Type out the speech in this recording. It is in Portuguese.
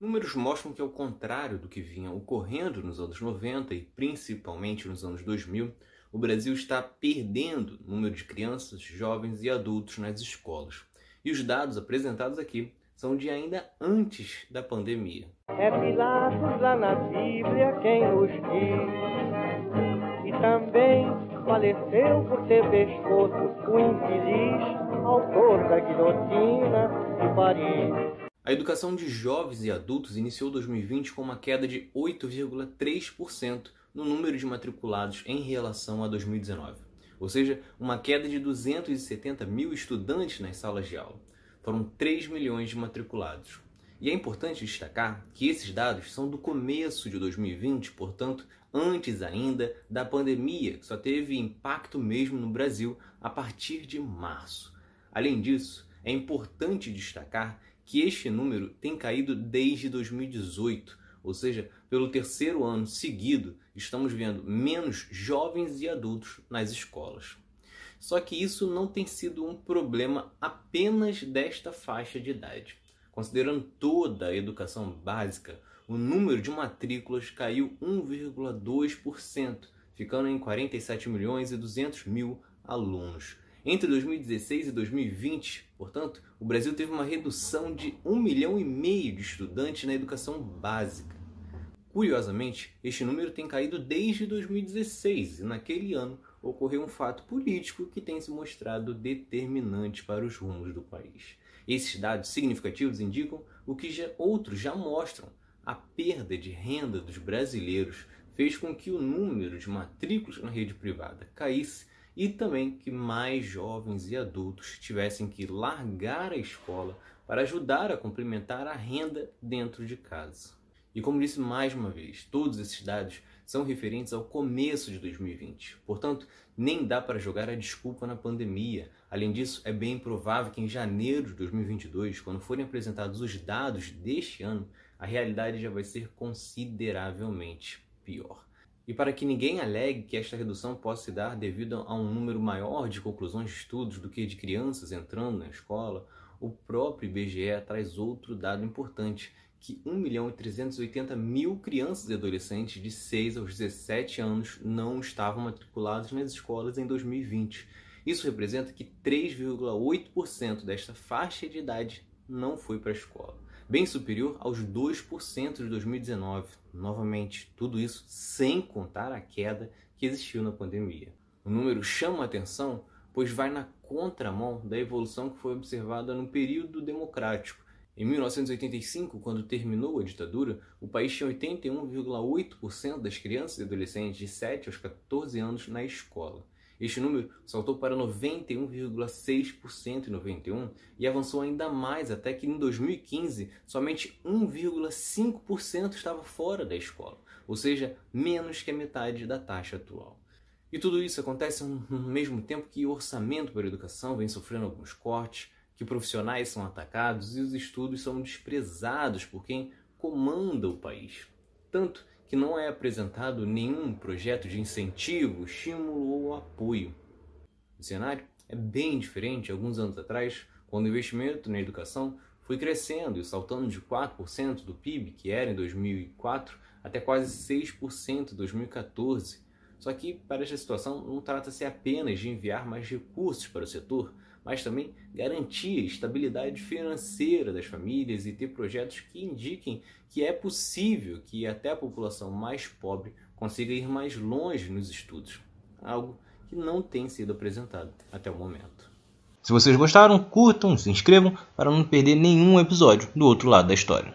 Números mostram que, ao contrário do que vinha ocorrendo nos anos 90 e principalmente nos anos 2000, o Brasil está perdendo número de crianças, jovens e adultos nas escolas. E os dados apresentados aqui são de ainda antes da pandemia. É Pilatos lá na Bíblia quem nos diz, e também faleceu por ter pescoço o infeliz autor da guilhotina de Paris. A educação de jovens e adultos iniciou 2020 com uma queda de 8,3% no número de matriculados em relação a 2019, ou seja, uma queda de 270 mil estudantes nas salas de aula. Foram 3 milhões de matriculados. E é importante destacar que esses dados são do começo de 2020, portanto, antes ainda da pandemia, que só teve impacto mesmo no Brasil a partir de março. Além disso, é importante destacar que este número tem caído desde 2018, ou seja, pelo terceiro ano seguido, estamos vendo menos jovens e adultos nas escolas. Só que isso não tem sido um problema apenas desta faixa de idade. Considerando toda a educação básica, o número de matrículas caiu 1,2%, ficando em 47 milhões e 200 mil alunos. Entre 2016 e 2020, portanto, o Brasil teve uma redução de 1 milhão e meio de estudantes na educação básica. Curiosamente, este número tem caído desde 2016 e naquele ano ocorreu um fato político que tem se mostrado determinante para os rumos do país. Esses dados significativos indicam o que já, outros já mostram. A perda de renda dos brasileiros fez com que o número de matrículas na rede privada caísse e também que mais jovens e adultos tivessem que largar a escola para ajudar a complementar a renda dentro de casa. E como disse mais uma vez, todos esses dados são referentes ao começo de 2020. Portanto, nem dá para jogar a desculpa na pandemia. Além disso, é bem provável que em janeiro de 2022, quando forem apresentados os dados deste ano, a realidade já vai ser consideravelmente pior. E para que ninguém alegue que esta redução possa se dar devido a um número maior de conclusões de estudos do que de crianças entrando na escola, o próprio IBGE traz outro dado importante, que 1 milhão e 380 mil crianças e adolescentes de 6 aos 17 anos não estavam matriculados nas escolas em 2020. Isso representa que 3,8% desta faixa de idade não foi para a escola bem superior aos 2% de 2019. Novamente, tudo isso sem contar a queda que existiu na pandemia. O número chama a atenção pois vai na contramão da evolução que foi observada no período democrático. Em 1985, quando terminou a ditadura, o país tinha 81,8% das crianças e adolescentes de 7 aos 14 anos na escola. Este número saltou para 91,6% em 91 e avançou ainda mais até que em 2015 somente 1,5% estava fora da escola, ou seja, menos que a metade da taxa atual. E tudo isso acontece no mesmo tempo que o orçamento para a educação vem sofrendo alguns cortes, que profissionais são atacados e os estudos são desprezados por quem comanda o país. Tanto que não é apresentado nenhum projeto de incentivo, estímulo ou apoio. O cenário é bem diferente alguns anos atrás, quando o investimento na educação foi crescendo e saltando de 4% do PIB, que era em 2004, até quase 6% em 2014. Só que para esta situação não trata-se apenas de enviar mais recursos para o setor, mas também garantir a estabilidade financeira das famílias e ter projetos que indiquem que é possível que até a população mais pobre consiga ir mais longe nos estudos, algo que não tem sido apresentado até o momento. Se vocês gostaram, curtam, se inscrevam para não perder nenhum episódio do outro lado da história.